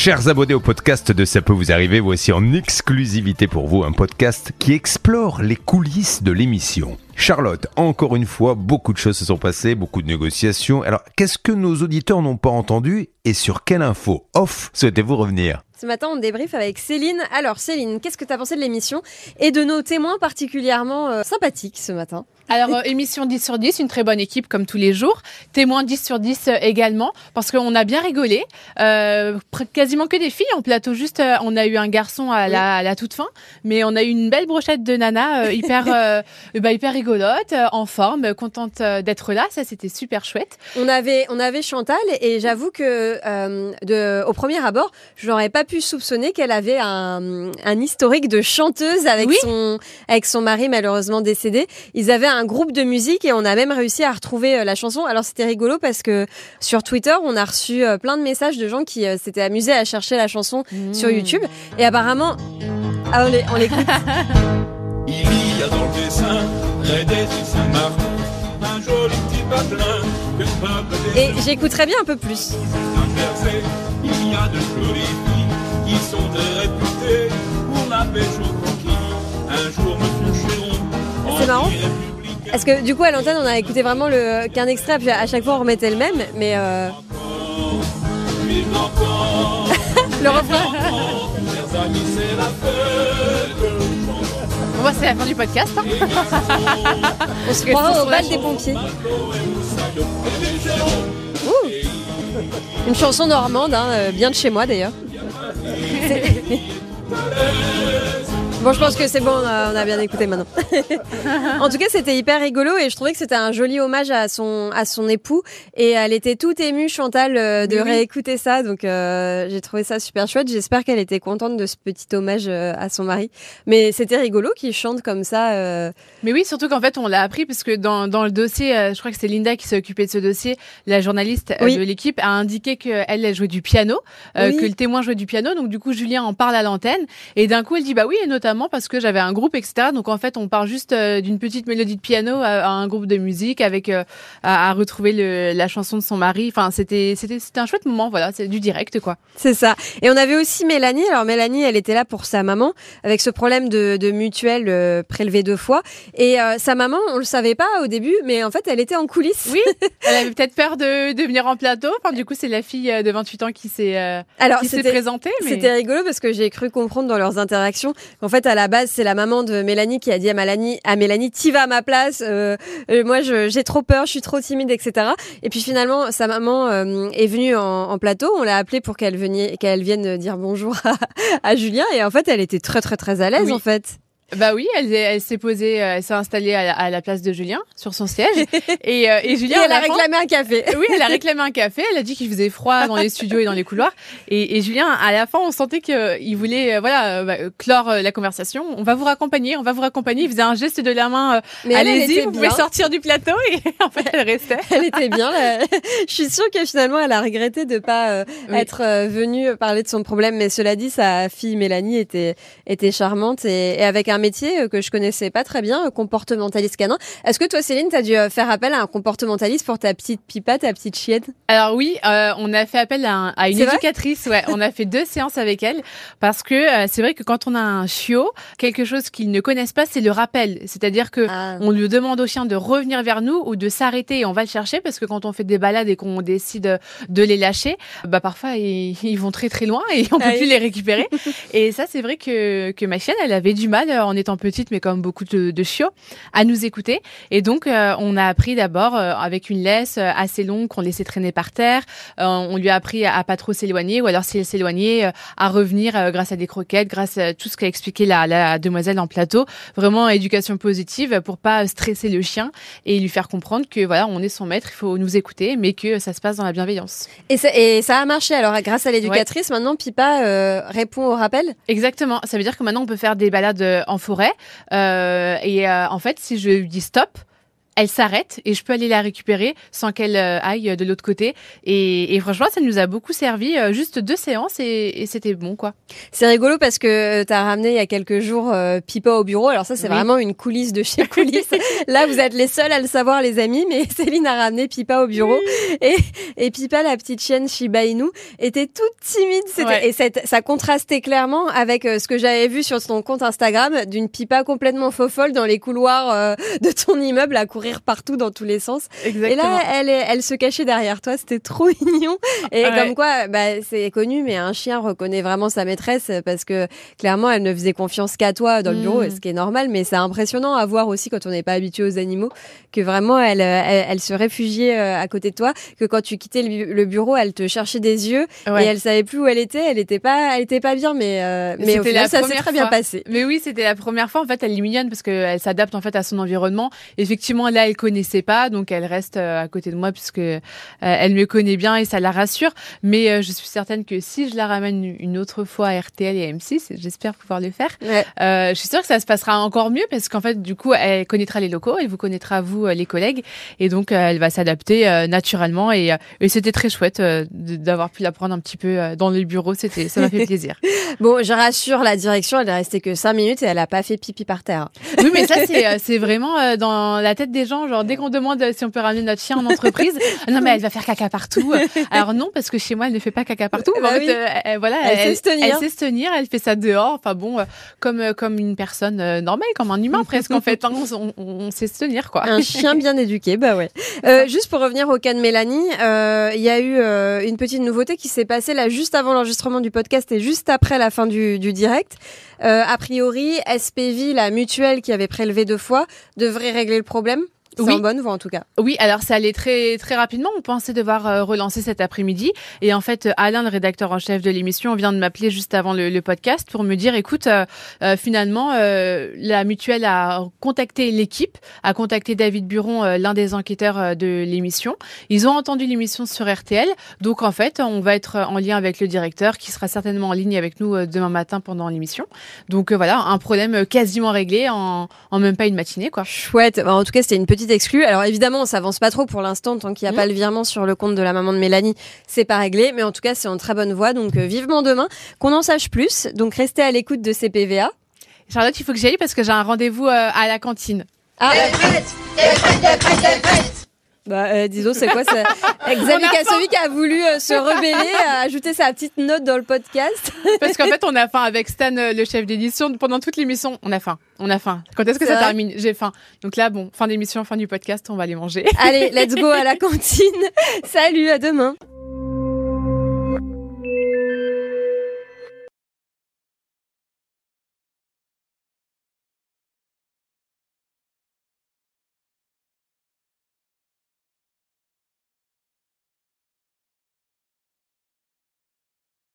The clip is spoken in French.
Chers abonnés au podcast de Ça peut vous arriver, voici en exclusivité pour vous un podcast qui explore les coulisses de l'émission. Charlotte, encore une fois, beaucoup de choses se sont passées, beaucoup de négociations. Alors, qu'est-ce que nos auditeurs n'ont pas entendu et sur quelle info off souhaitez-vous revenir? Ce matin, on débrief avec Céline. Alors, Céline, qu'est-ce que tu as pensé de l'émission et de nos témoins particulièrement euh, sympathiques ce matin? Alors, euh, émission 10 sur 10, une très bonne équipe comme tous les jours. Témoin 10 sur 10 euh, également, parce qu'on a bien rigolé. Euh, quasiment que des filles en plateau, juste euh, on a eu un garçon à la, à la toute fin, mais on a eu une belle brochette de nana euh, hyper, euh, bah, hyper rigolote, euh, en forme, contente d'être là. Ça, c'était super chouette. on avait, on avait Chantal et j'avoue que euh, de, au premier abord, je n'aurais pas pu soupçonner qu'elle avait un, un historique de chanteuse avec, Oui. son, avec son mari malheureusement décédé. Ils avaient un groupe de musique et on a même réussi à retrouver euh, la chanson. Alors c'était rigolo parce que sur Twitter, on a reçu euh, plein de messages de gens qui euh, s'étaient amusés à chercher la chanson sur YouTube. Et apparemment, ah, on l'écoute. Il y a dans le dessin, un joli petit Et des j'écouterais bien un peu plus. inversés. Il y a de jolies filles qui sont très réputées pour la pêche au conquis. Un jour, monsieur Chéron, C'est marrant. Parce que du coup à l'antenne on a écouté vraiment le qu'un extrait puis à chaque fois on remettait le même mais euh, le refrain. Bon, bah, c'est la fin du podcast. hein. on se croirait au bal des pompiers Ouh. une chanson normande hein, euh, bien de chez moi d'ailleurs C'est- Bon, je pense que c'est bon, on a, bien écouté maintenant. en tout cas, c'était hyper rigolo et je trouvais que c'était un joli hommage à son à son époux et elle était toute émue Chantal euh, de Oui, oui. réécouter ça donc euh, j'ai trouvé ça super chouette. J'espère qu'elle était contente de ce petit hommage euh, à son mari. Mais c'était rigolo qu'il chante comme ça. euh, Mais oui, surtout qu'en fait, on l'a appris parce que dans, dans le dossier, je crois que c'est Linda qui s'est occupée de ce dossier, la journaliste Oui. de l'équipe a indiqué qu'elle, elle jouait du piano, euh, que le témoin jouait du piano. Donc, du coup, Julien en parle à l'antenne. Et d'un coup, elle dit, bah oui, et notamment parce que j'avais un groupe, etc. Donc, en fait, on parle juste euh, d'une petite mélodie de piano à, à un groupe de musique avec, euh, à, à retrouver le, la chanson de son mari. Enfin, c'était, c'était, c'était un chouette moment. Voilà, c'est du direct, quoi. C'est ça. Et on avait aussi Mélanie. Alors Mélanie, elle était là pour sa maman avec ce problème de, de mutuelle euh, prélevée deux fois. Et euh, sa maman, on le savait pas au début, mais en fait, elle était en coulisses. Oui, elle avait peut-être peur de, de venir en plateau. Enfin, du coup, c'est la fille de 28 ans qui s'est, euh, Alors qui s'est présentée. Mais... C'était rigolo parce que j'ai cru comprendre dans leurs interactions qu'en fait à la base c'est la maman de Mélanie qui a dit à Mélanie, à Mélanie, t'y vas à ma place. euh, euh, moi j'ai trop peur, je suis trop timide, etc. Et puis finalement sa maman euh, est venue en, en plateau. On l'a appelée pour qu'elle vienne, qu'elle vienne dire bonjour à, à Julien. Et en fait elle était très très très à l'aise Oui. en fait. Bah oui, elle, elle s'est posée, euh, elle s'est installée à la, à la place de Julien sur son siège et, euh, et Et Julien elle à a réclamé un café. oui, elle a réclamé un café. Elle a dit qu'il faisait froid dans les studios et dans les couloirs. Et, et Julien, à la fin, on sentait qu'il voulait, euh, voilà, euh, bah, euh, clore euh, la conversation. On va vous raccompagner, on va vous raccompagner. Il faisait un geste de la main. euh, Mais elle, elle Allez-y, vous pouvez sortir du plateau. Et en fait, elle restait. Elle était bien. là. Je suis sûre que finalement, elle a regretté de pas euh, Oui. être euh, venue parler de son problème. Mais cela dit, sa fille Mélanie était était charmante et, et avec un métier euh, que je connaissais pas très bien, euh, comportementaliste canin. Est-ce que toi, Céline, t'as dû euh, faire appel à un comportementaliste pour ta petite pipa, ta petite chienne? Alors oui, euh, on a fait appel à, un- à une éducatrice. Ouais, on a fait deux séances avec elle parce que euh, c'est vrai que quand on a un chiot, quelque chose qu'ils ne connaissent pas, c'est le rappel. C'est-à-dire que Ah. on lui demande au chien de revenir vers nous ou de s'arrêter et on va le chercher parce que quand on fait des balades et qu'on décide de les lâcher, bah parfois ils, ils vont très très loin et on peut Ah oui. plus les récupérer. et ça c'est vrai que que ma chienne, elle avait du mal en étant petite, mais comme beaucoup de, de chiots, à nous écouter. Et donc euh, on a appris d'abord euh, avec une laisse euh, assez longue qu'on laissait traîner par terre. On lui a appris à, à pas trop s'éloigner ou alors si elle s'éloignait à revenir grâce à des croquettes, grâce à tout ce qu'a expliqué la, la demoiselle en plateau. Vraiment éducation positive pour pas stresser le chien et lui faire comprendre que voilà, on est son maître, il faut nous écouter, mais que ça se passe dans la bienveillance. et ça, et ça a marché. Alors, grâce à l'éducatrice, maintenant, Pipa répond au rappel? Exactement. Ça veut dire que maintenant on peut faire des balades euh, forêt. Euh, et euh, en fait si je dis stop, elle s'arrête et je peux aller la récupérer sans qu'elle euh, aille de l'autre côté. Et, et, franchement, ça nous a beaucoup servi. Euh, juste deux séances et, et c'était bon, quoi. C'est rigolo parce que tu as ramené il y a quelques jours euh, Pipa au bureau. Alors ça, c'est Oui. vraiment une coulisse de chez coulisses. Là, vous êtes les seuls à le savoir, les amis, mais Céline a ramené Pipa au bureau. Et, et Pipa, la petite chienne Shiba Inu, était toute timide. Ouais. Et cette- ça contrastait clairement avec euh, ce que j'avais vu sur ton compte Instagram d'une Pipa complètement faux folle dans les couloirs euh, de ton immeuble à courir partout dans tous les sens. Exactement. Et là, elle, elle se cachait derrière toi. C'était trop mignon. Et Ouais. comme quoi, bah, c'est connu, mais un chien reconnaît vraiment sa maîtresse parce que clairement, elle ne faisait confiance qu'à toi dans le Mm. bureau, et ce qui est normal. Mais c'est impressionnant à voir aussi quand on n'est pas habitué aux animaux, que vraiment, elle, elle, elle se réfugiait euh, à côté de toi, que quand tu quittais le, bu- le bureau, elle te cherchait des yeux Ouais. et elle savait plus où elle était. Elle était pas, elle était pas bien, mais euh, mais au final, ça s'est très bien passé. Mais oui, c'était la première fois. En fait, elle est mignonne parce qu'elle s'adapte en fait à son environnement. Effectivement, là, elle connaissait pas, donc elle reste euh, à côté de moi puisque euh, elle me connaît bien et ça la rassure. Mais euh, je suis certaine que si je la ramène une autre fois à RTL et à M6, j'espère pouvoir le faire. Ouais. Euh, je suis sûre que ça se passera encore mieux parce qu'en fait, du coup, elle connaîtra les locaux, elle vous connaîtra vous les collègues, et donc elle va s'adapter naturellement. Et, et c'était très chouette d'avoir pu la prendre un petit peu dans le bureau. C'était, ça m'a fait plaisir. Bon, je rassure la direction, elle est restée que 5 minutes et elle a pas fait pipi par terre. Oui, mais ça, c'est, vraiment dans la tête des gens. Genre, dès qu'on demande si on peut ramener notre chien en entreprise, ah non, mais elle va faire caca partout. Alors non, parce que chez moi, elle ne fait pas caca partout. Bah en fait, euh, elle- voilà, Elle sait se tenir. Elle sait se tenir, elle fait ça dehors. Enfin bon, euh, comme, euh, comme une personne normale, comme un humain presque, en fait. hein. on, on- on sait se tenir, quoi. Un chien bien éduqué, bah ouais. Juste pour revenir au cas de Mélanie, il y a eu une petite nouveauté qui s'est passée là juste avant l'enregistrement du podcast et juste après la fin du, du direct. A priori, SPV, la mutuelle qui avait prélevé deux fois, devrait régler le problème. C'est Oui. en bonne voie en tout cas. Oui, alors ça allait très très rapidement. On pensait devoir euh, relancer cet après-midi, et en fait, euh, Alain, le rédacteur en chef de l'émission, vient de m'appeler juste avant le, le podcast pour me dire, écoute, euh, euh, finalement, euh, la mutuelle a contacté l'équipe, a contacté David Buron, l'un des enquêteurs de l'émission. Ils ont entendu l'émission sur RTL, donc en fait, on va être en lien avec le directeur, qui sera certainement en ligne avec nous demain matin pendant l'émission. Donc voilà, un problème quasiment réglé en, en même pas une matinée, quoi. Chouette. Bah, en tout cas, c'était une petite exclue. Alors évidemment, on s'avance pas trop pour l'instant tant qu'il n'y a pas le virement sur le compte de la maman de Mélanie, c'est pas réglé. Mais en tout cas, c'est en très bonne voie. Donc euh, vivement demain qu'on en sache plus. Donc restez à l'écoute de CPVA. Charlotte, il faut que j'y aille parce que j'ai un rendez-vous euh, à la cantine. Ah. Bah, euh, disons, c'est quoi ça Xavier Kassovic a voulu euh, se rebeller, a ajouté sa petite note dans le podcast. Parce qu'en fait, on a faim avec Stan, euh, le chef d'édition. Pendant toute l'émission, on a faim. On a faim. Quand est-ce que ça vrai termine? J'ai faim. Donc là, bon, fin d'émission, fin du podcast, on va aller manger. Allez, let's go à la cantine. Salut, à demain.